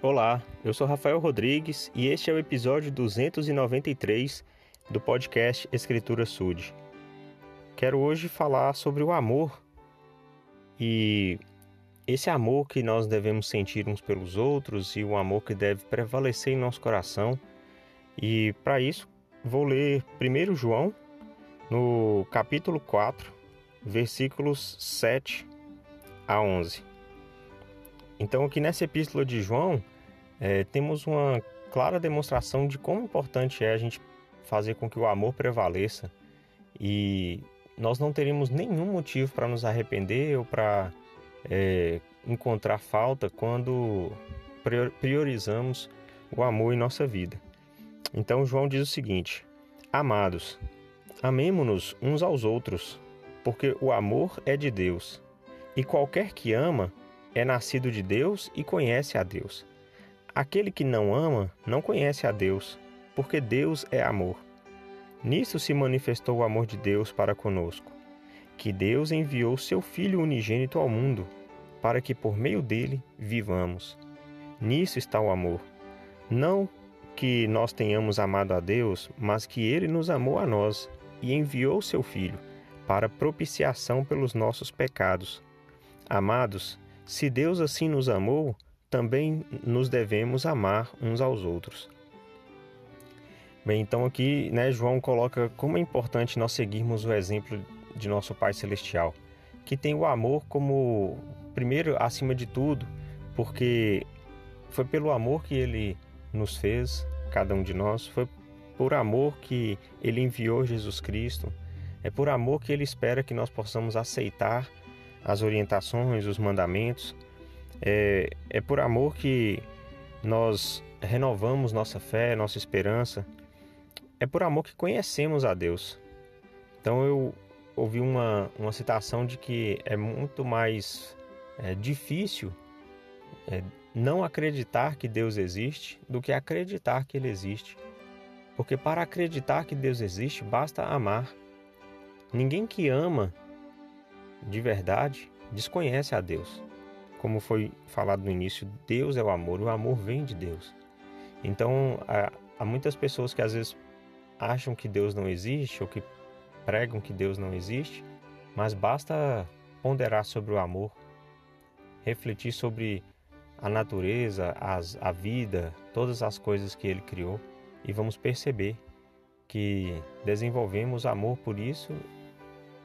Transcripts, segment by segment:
Olá, eu sou Rafael Rodrigues e este é o episódio 293 do podcast Escritura Sud. Quero hoje falar sobre o amor e esse amor que nós devemos sentir uns pelos outros e o amor que deve prevalecer em nosso coração. E para isso, vou ler 1 João, no capítulo 4, versículos 7 a 11. Então, aqui nessa epístola de João, é, temos uma clara demonstração de como importante é a gente fazer com que o amor prevaleça e nós não teríamos nenhum motivo para nos arrepender ou para é, encontrar falta quando priorizamos o amor em nossa vida. Então, João diz o seguinte: Amados, amemo-nos uns aos outros, porque o amor é de Deus, e qualquer que ama é nascido de Deus e conhece a Deus. Aquele que não ama não conhece a Deus, porque Deus é amor. Nisso se manifestou o amor de Deus para conosco, que Deus enviou seu Filho unigênito ao mundo, para que por meio dele vivamos. Nisso está o amor. Não que nós tenhamos amado a Deus, mas que ele nos amou a nós e enviou seu Filho para propiciação pelos nossos pecados. Amados, se Deus assim nos amou, também nos devemos amar uns aos outros. Bem, então aqui, né, João coloca como é importante nós seguirmos o exemplo de nosso Pai Celestial, que tem o amor como primeiro acima de tudo, porque foi pelo amor que ele nos fez, cada um de nós, foi por amor que ele enviou Jesus Cristo, é por amor que ele espera que nós possamos aceitar as orientações, os mandamentos. É, é por amor que nós renovamos nossa fé, nossa esperança. É por amor que conhecemos a Deus. Então eu ouvi uma, uma citação de que é muito mais é, difícil é, não acreditar que Deus existe do que acreditar que Ele existe. Porque para acreditar que Deus existe, basta amar. Ninguém que ama de verdade desconhece a Deus. Como foi falado no início, Deus é o amor, o amor vem de Deus. Então, há muitas pessoas que às vezes acham que Deus não existe ou que pregam que Deus não existe, mas basta ponderar sobre o amor, refletir sobre a natureza, as, a vida, todas as coisas que Ele criou e vamos perceber que desenvolvemos amor por isso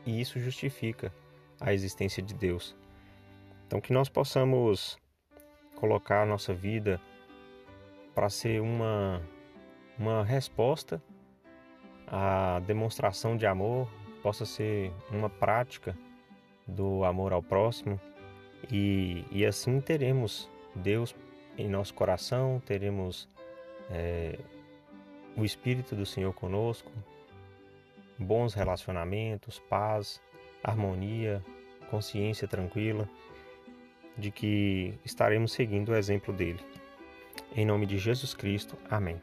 e isso justifica a existência de Deus. Então, que nós possamos colocar a nossa vida para ser uma, uma resposta à demonstração de amor, possa ser uma prática do amor ao próximo e, e assim teremos Deus em nosso coração, teremos é, o Espírito do Senhor conosco, bons relacionamentos, paz, harmonia, consciência tranquila de que estaremos seguindo o exemplo dele. Em nome de Jesus Cristo, amém.